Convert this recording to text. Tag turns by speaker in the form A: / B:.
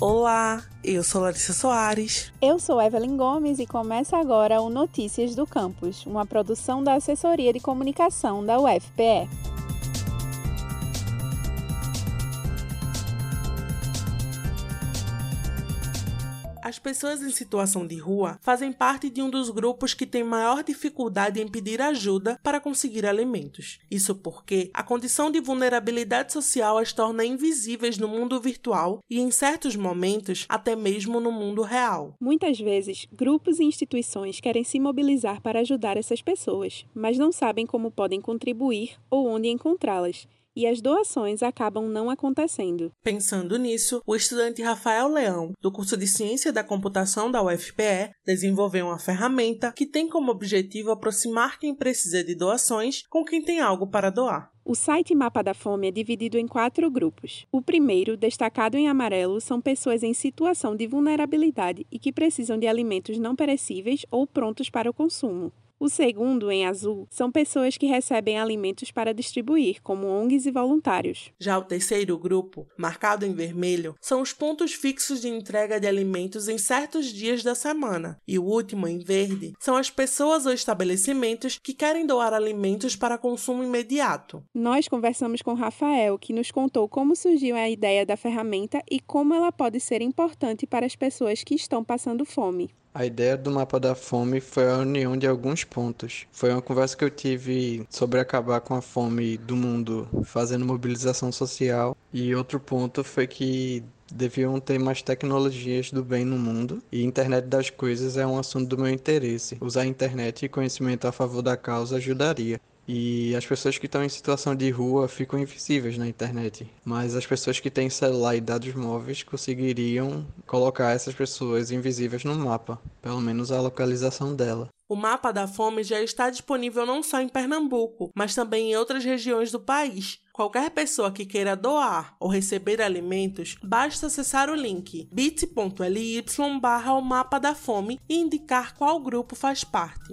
A: Olá, eu sou Larissa Soares.
B: Eu sou Evelyn Gomes e começa agora o Notícias do Campus, uma produção da Assessoria de Comunicação da UFPE.
A: As pessoas em situação de rua fazem parte de um dos grupos que tem maior dificuldade em pedir ajuda para conseguir alimentos. Isso porque a condição de vulnerabilidade social as torna invisíveis no mundo virtual e, em certos momentos, até mesmo no mundo real.
B: Muitas vezes, grupos e instituições querem se mobilizar para ajudar essas pessoas, mas não sabem como podem contribuir ou onde encontrá-las e as doações acabam não acontecendo.
A: Pensando nisso, o estudante Rafael Leão, do curso de Ciência da Computação da UFPE, desenvolveu uma ferramenta que tem como objetivo aproximar quem precisa de doações com quem tem algo para doar.
B: O site Mapa da Fome é dividido em quatro grupos. O primeiro, destacado em amarelo, são pessoas em situação de vulnerabilidade e que precisam de alimentos não perecíveis ou prontos para o consumo. O segundo, em azul, são pessoas que recebem alimentos para distribuir, como ONGs e voluntários.
A: Já o terceiro grupo, marcado em vermelho, são os pontos fixos de entrega de alimentos em certos dias da semana. E o último, em verde, são as pessoas ou estabelecimentos que querem doar alimentos para consumo imediato.
B: Nós conversamos com Rafael, que nos contou como surgiu a ideia da ferramenta e como ela pode ser importante para as pessoas que estão passando fome.
C: A ideia do mapa da fome foi a união de alguns pontos. Foi uma conversa que eu tive sobre acabar com a fome do mundo fazendo mobilização social. E outro ponto foi que deviam ter mais tecnologias do bem no mundo e internet das coisas é um assunto do meu interesse. Usar a internet e conhecimento a favor da causa ajudaria. E as pessoas que estão em situação de rua ficam invisíveis na internet. Mas as pessoas que têm celular e dados móveis conseguiriam colocar essas pessoas invisíveis no mapa, pelo menos a localização dela.
A: O mapa da fome já está disponível não só em Pernambuco, mas também em outras regiões do país. Qualquer pessoa que queira doar ou receber alimentos, basta acessar o link bit.ly barra o mapa da fome e indicar qual grupo faz parte.